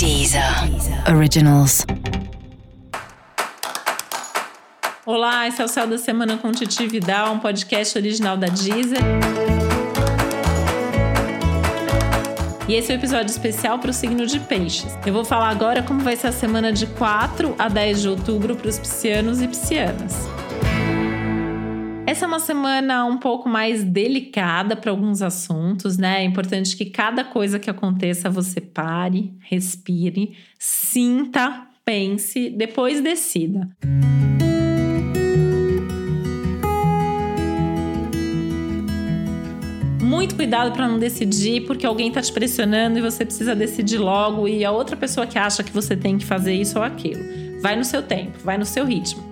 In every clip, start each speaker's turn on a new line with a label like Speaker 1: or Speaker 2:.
Speaker 1: Deezer Originals.
Speaker 2: Olá, esse é o Céu da Semana com Titi Vidal, um podcast original da Deezer. E esse é o um episódio especial para o signo de Peixes. Eu vou falar agora como vai ser a semana de 4 a 10 de outubro para os piscianos e piscianas. Essa é uma semana um pouco mais delicada para alguns assuntos, né? É importante que cada coisa que aconteça você pare, respire, sinta, pense, depois decida. Muito cuidado para não decidir porque alguém está te pressionando e você precisa decidir logo e a outra pessoa que acha que você tem que fazer isso ou aquilo. Vai no seu tempo, vai no seu ritmo.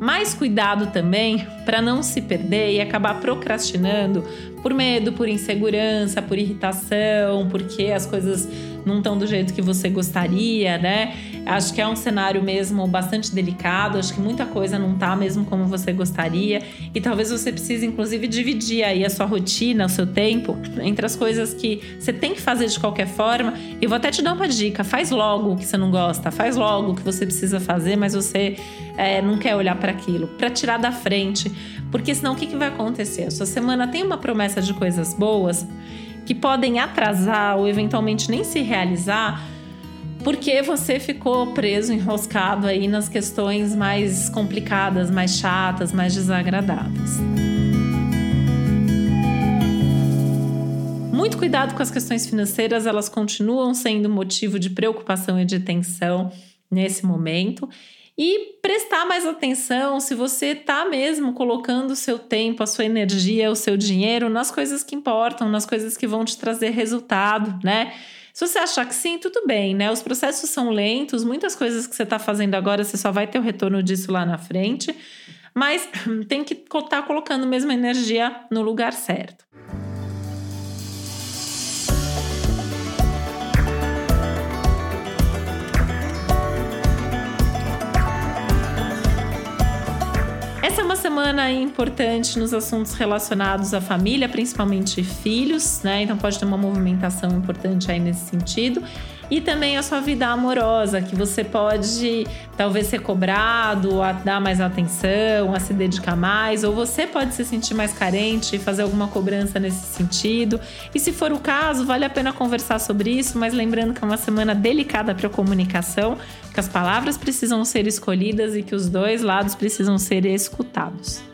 Speaker 2: Mais cuidado também para não se perder e acabar procrastinando por medo, por insegurança, por irritação, porque as coisas não estão do jeito que você gostaria, né? Acho que é um cenário mesmo bastante delicado, acho que muita coisa não tá mesmo como você gostaria e talvez você precise inclusive dividir aí a sua rotina, o seu tempo entre as coisas que você tem que fazer de qualquer forma. E vou até te dar uma dica, faz logo o que você não gosta, faz logo o que você precisa fazer, mas você é, não quer olhar para aquilo, para tirar da frente, porque senão o que, que vai acontecer? A sua semana tem uma promessa de coisas boas que podem atrasar ou eventualmente nem se realizar porque você ficou preso, enroscado aí nas questões mais complicadas, mais chatas, mais desagradáveis. Muito cuidado com as questões financeiras, elas continuam sendo motivo de preocupação e de tensão nesse momento. E prestar mais atenção se você está mesmo colocando o seu tempo, a sua energia, o seu dinheiro nas coisas que importam, nas coisas que vão te trazer resultado, né? Se você achar que sim, tudo bem, né? Os processos são lentos, muitas coisas que você está fazendo agora, você só vai ter o retorno disso lá na frente, mas tem que estar tá colocando mesmo a energia no lugar certo. Semana importante nos assuntos relacionados à família, principalmente filhos, né? Então pode ter uma movimentação importante aí nesse sentido e também a sua vida amorosa, que você pode talvez ser cobrado a dar mais atenção, a se dedicar mais, ou você pode se sentir mais carente e fazer alguma cobrança nesse sentido. E se for o caso, vale a pena conversar sobre isso, mas lembrando que é uma semana delicada para a comunicação, que as palavras precisam ser escolhidas e que os dois lados precisam ser escutados.